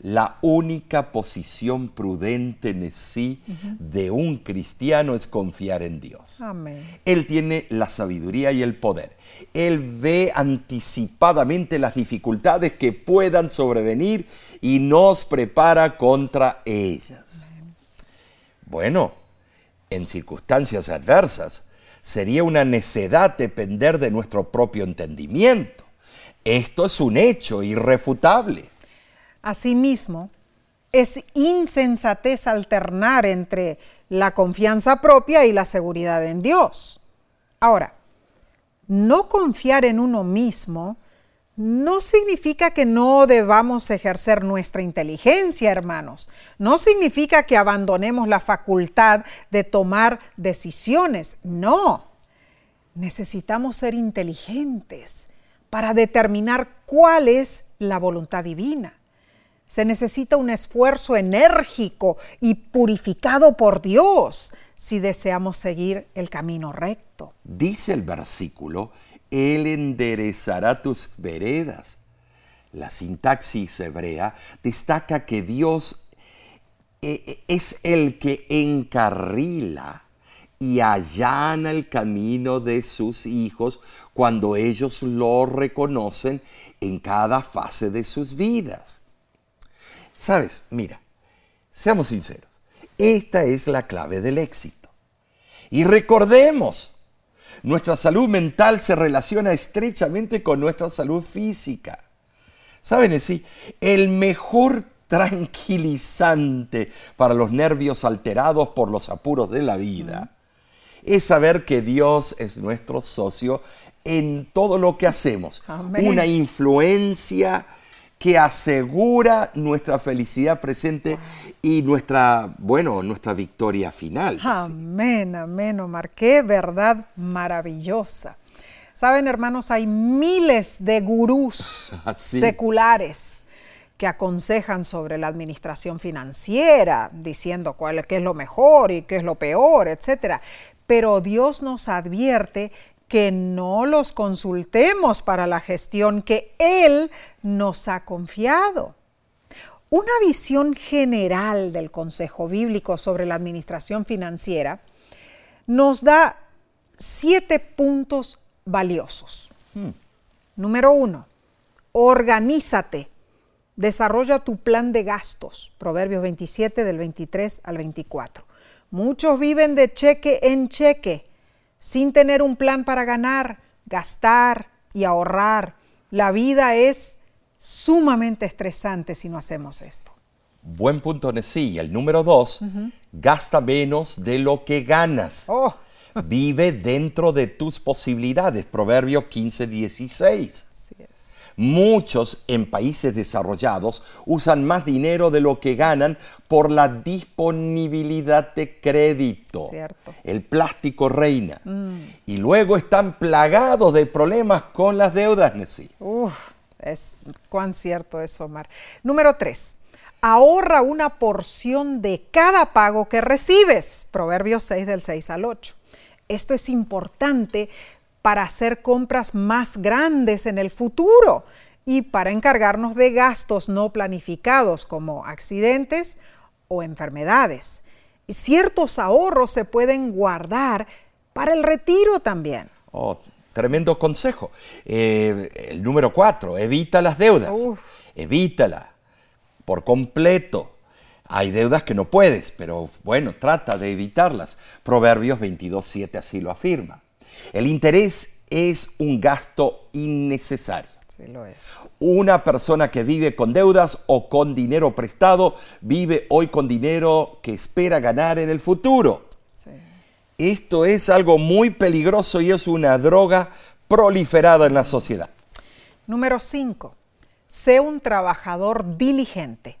la única posición prudente en sí de un cristiano es confiar en Dios. Él tiene la sabiduría y el poder. Él ve anticipadamente las dificultades que puedan sobrevenir y nos prepara contra ellas. Bueno, en circunstancias adversas, sería una necedad depender de nuestro propio entendimiento. Esto es un hecho irrefutable. Asimismo, es insensatez alternar entre la confianza propia y la seguridad en Dios. Ahora, no confiar en uno mismo no significa que no debamos ejercer nuestra inteligencia, hermanos. No significa que abandonemos la facultad de tomar decisiones. No. Necesitamos ser inteligentes para determinar cuál es la voluntad divina. Se necesita un esfuerzo enérgico y purificado por Dios si deseamos seguir el camino recto. Dice el versículo, Él enderezará tus veredas. La sintaxis hebrea destaca que Dios eh, eh, es el que encarrila y allana el camino de sus hijos cuando ellos lo reconocen en cada fase de sus vidas. Sabes, mira, seamos sinceros, esta es la clave del éxito. Y recordemos, nuestra salud mental se relaciona estrechamente con nuestra salud física. ¿Saben sí? El mejor tranquilizante para los nervios alterados por los apuros de la vida es saber que Dios es nuestro socio en todo lo que hacemos. Una influencia que asegura nuestra felicidad presente y nuestra, bueno, nuestra victoria final. Amén, amén, Omar. Qué verdad maravillosa. Saben, hermanos, hay miles de gurús seculares que aconsejan sobre la administración financiera, diciendo cuál es, qué es lo mejor y qué es lo peor, etc. Pero Dios nos advierte que no los consultemos para la gestión que Él nos ha confiado. Una visión general del Consejo Bíblico sobre la administración financiera nos da siete puntos valiosos. Hmm. Número uno, organízate, desarrolla tu plan de gastos. Proverbios 27 del 23 al 24. Muchos viven de cheque en cheque sin tener un plan para ganar, gastar y ahorrar. La vida es sumamente estresante si no hacemos esto. Buen punto, sí. El número dos, gasta menos de lo que ganas. Oh. Vive dentro de tus posibilidades. Proverbio 15, 16. Muchos en países desarrollados usan más dinero de lo que ganan por la disponibilidad de crédito. El plástico reina. Mm. Y luego están plagados de problemas con las deudas, Nessie. Uf, es cuán cierto es, Omar. Número tres. Ahorra una porción de cada pago que recibes. Proverbios 6 del 6 al 8. Esto es importante para hacer compras más grandes en el futuro y para encargarnos de gastos no planificados como accidentes o enfermedades. Y ciertos ahorros se pueden guardar para el retiro también. Oh, tremendo consejo. Eh, el número cuatro, evita las deudas. Evítala por completo. Hay deudas que no puedes, pero bueno, trata de evitarlas. Proverbios 22.7 así lo afirma. El interés es un gasto innecesario. Sí lo es. Una persona que vive con deudas o con dinero prestado vive hoy con dinero que espera ganar en el futuro. Esto es algo muy peligroso y es una droga proliferada en la sociedad. Número 5. Sé un trabajador diligente.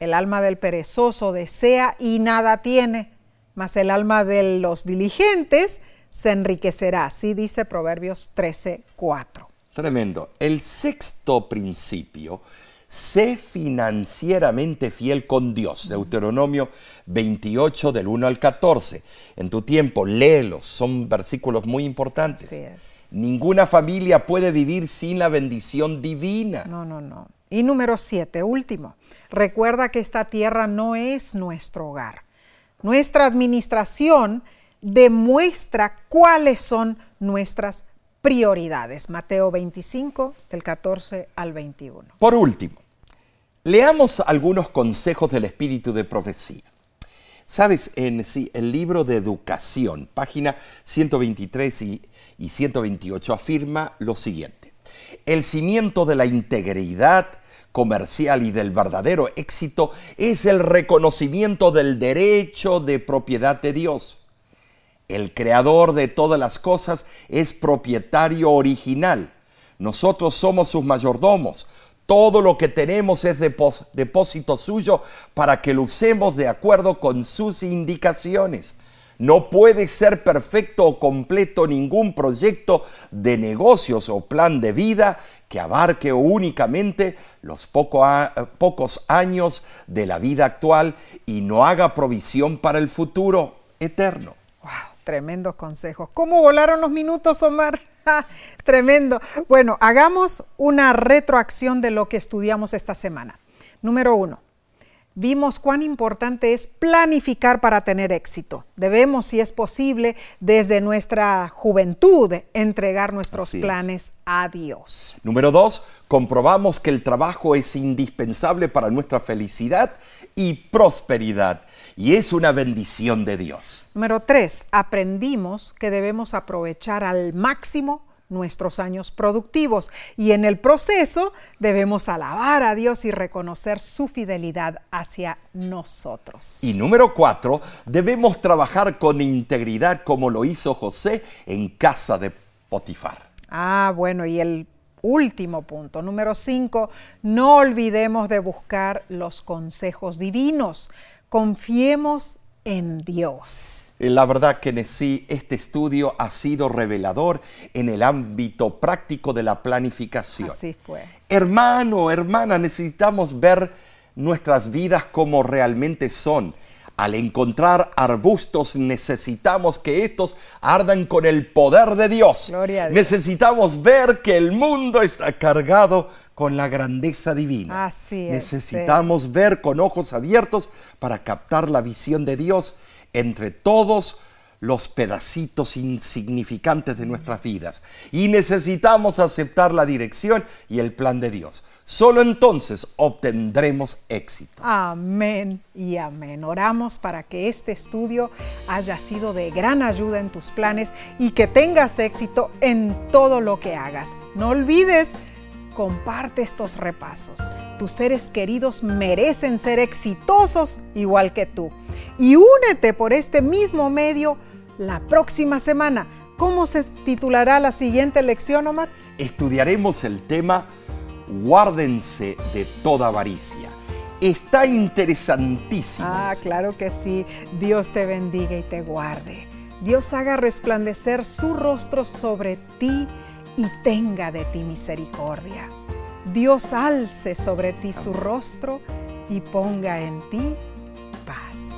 El alma del perezoso desea y nada tiene, mas el alma de los diligentes se enriquecerá. Así dice Proverbios 13, 4. Tremendo. El sexto principio, sé financieramente fiel con Dios. Deuteronomio 28 del 1 al 14. En tu tiempo, léelos, son versículos muy importantes. Ninguna familia puede vivir sin la bendición divina. No, no, no. Y número 7, último. Recuerda que esta tierra no es nuestro hogar. Nuestra administración demuestra cuáles son nuestras prioridades. Mateo 25, del 14 al 21. Por último, leamos algunos consejos del espíritu de profecía. Sabes, en el libro de educación, página 123 y, y 128, afirma lo siguiente. El cimiento de la integridad comercial y del verdadero éxito es el reconocimiento del derecho de propiedad de Dios el creador de todas las cosas es propietario original. Nosotros somos sus mayordomos. Todo lo que tenemos es depósito suyo para que lo usemos de acuerdo con sus indicaciones. No puede ser perfecto o completo ningún proyecto de negocios o plan de vida que abarque únicamente los pocos años de la vida actual y no haga provisión para el futuro eterno. Tremendos consejos. ¿Cómo volaron los minutos, Omar? Tremendo. Bueno, hagamos una retroacción de lo que estudiamos esta semana. Número uno, vimos cuán importante es planificar para tener éxito. Debemos, si es posible, desde nuestra juventud, entregar nuestros planes a Dios. Número dos, comprobamos que el trabajo es indispensable para nuestra felicidad y prosperidad y es una bendición de Dios. Número tres, aprendimos que debemos aprovechar al máximo nuestros años productivos y en el proceso debemos alabar a Dios y reconocer su fidelidad hacia nosotros. Y número cuatro, debemos trabajar con integridad como lo hizo José en casa de Potifar. Ah, bueno, y el último punto, número cinco, no olvidemos de buscar los consejos divinos. Confiemos en Dios. La verdad que sí, este estudio ha sido revelador en el ámbito práctico de la planificación. Así fue. Hermano, hermana, necesitamos ver nuestras vidas como realmente son. Al encontrar arbustos necesitamos que estos ardan con el poder de Dios. Necesitamos ver que el mundo está cargado con la grandeza divina. Así es, Necesitamos ver con ojos abiertos para captar la visión de Dios entre todos los pedacitos insignificantes de nuestras vidas. Y necesitamos aceptar la dirección y el plan de Dios. Solo entonces obtendremos éxito. Amén y amén. Oramos para que este estudio haya sido de gran ayuda en tus planes y que tengas éxito en todo lo que hagas. No olvides comparte estos repasos. Tus seres queridos merecen ser exitosos igual que tú. Y únete por este mismo medio la próxima semana. ¿Cómo se titulará la siguiente lección, Omar? Estudiaremos el tema Guárdense de toda avaricia. Está interesantísimo. Ah, claro que sí. Dios te bendiga y te guarde. Dios haga resplandecer su rostro sobre ti y tenga de ti misericordia. Dios alce sobre ti su rostro y ponga en ti paz.